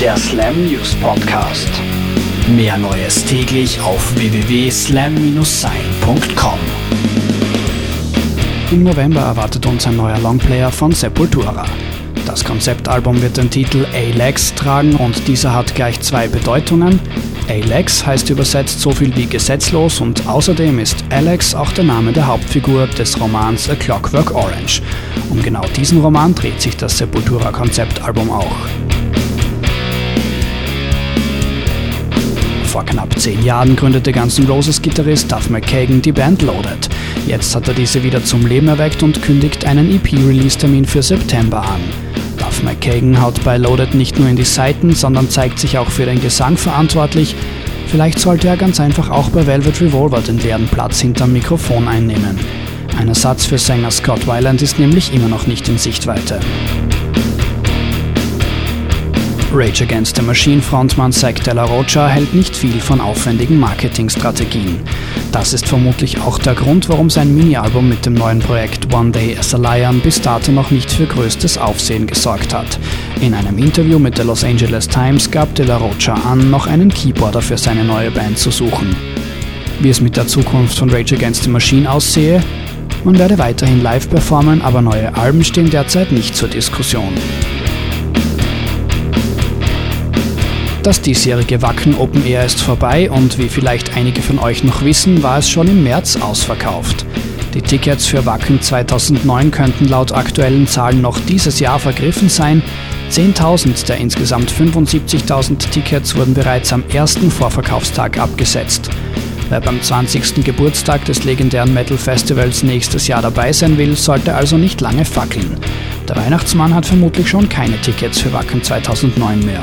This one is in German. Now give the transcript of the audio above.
der Slam News Podcast. Mehr Neues täglich auf www.slam-sein.com. Im November erwartet uns ein neuer Longplayer von Sepultura. Das Konzeptalbum wird den Titel Alex tragen und dieser hat gleich zwei Bedeutungen. Alex heißt übersetzt so viel wie gesetzlos und außerdem ist Alex auch der Name der Hauptfigur des Romans A Clockwork Orange. Um genau diesen Roman dreht sich das Sepultura-Konzeptalbum auch. Vor knapp zehn Jahren gründete Guns N' Roses Gitarrist Duff McKagan die Band Loaded. Jetzt hat er diese wieder zum Leben erweckt und kündigt einen EP-Release-Termin für September an. Duff McKagan haut bei Loaded nicht nur in die Seiten, sondern zeigt sich auch für den Gesang verantwortlich. Vielleicht sollte er ganz einfach auch bei Velvet Revolver den leeren Platz hinterm Mikrofon einnehmen. Ein Ersatz für Sänger Scott Weiland ist nämlich immer noch nicht in Sichtweite. Rage Against the Machine Frontmann Zack Della Rocha hält nicht viel von aufwendigen Marketingstrategien. Das ist vermutlich auch der Grund, warum sein Mini-Album mit dem neuen Projekt One Day as a Lion bis dato noch nicht für größtes Aufsehen gesorgt hat. In einem Interview mit der Los Angeles Times gab Della Rocha an, noch einen Keyboarder für seine neue Band zu suchen. Wie es mit der Zukunft von Rage Against the Machine aussehe? Man werde weiterhin live performen, aber neue Alben stehen derzeit nicht zur Diskussion. Das diesjährige Wacken Open Air ist vorbei und wie vielleicht einige von euch noch wissen, war es schon im März ausverkauft. Die Tickets für Wacken 2009 könnten laut aktuellen Zahlen noch dieses Jahr vergriffen sein. 10.000 der insgesamt 75.000 Tickets wurden bereits am ersten Vorverkaufstag abgesetzt. Wer beim 20. Geburtstag des legendären Metal Festivals nächstes Jahr dabei sein will, sollte also nicht lange fackeln. Der Weihnachtsmann hat vermutlich schon keine Tickets für Wacken 2009 mehr.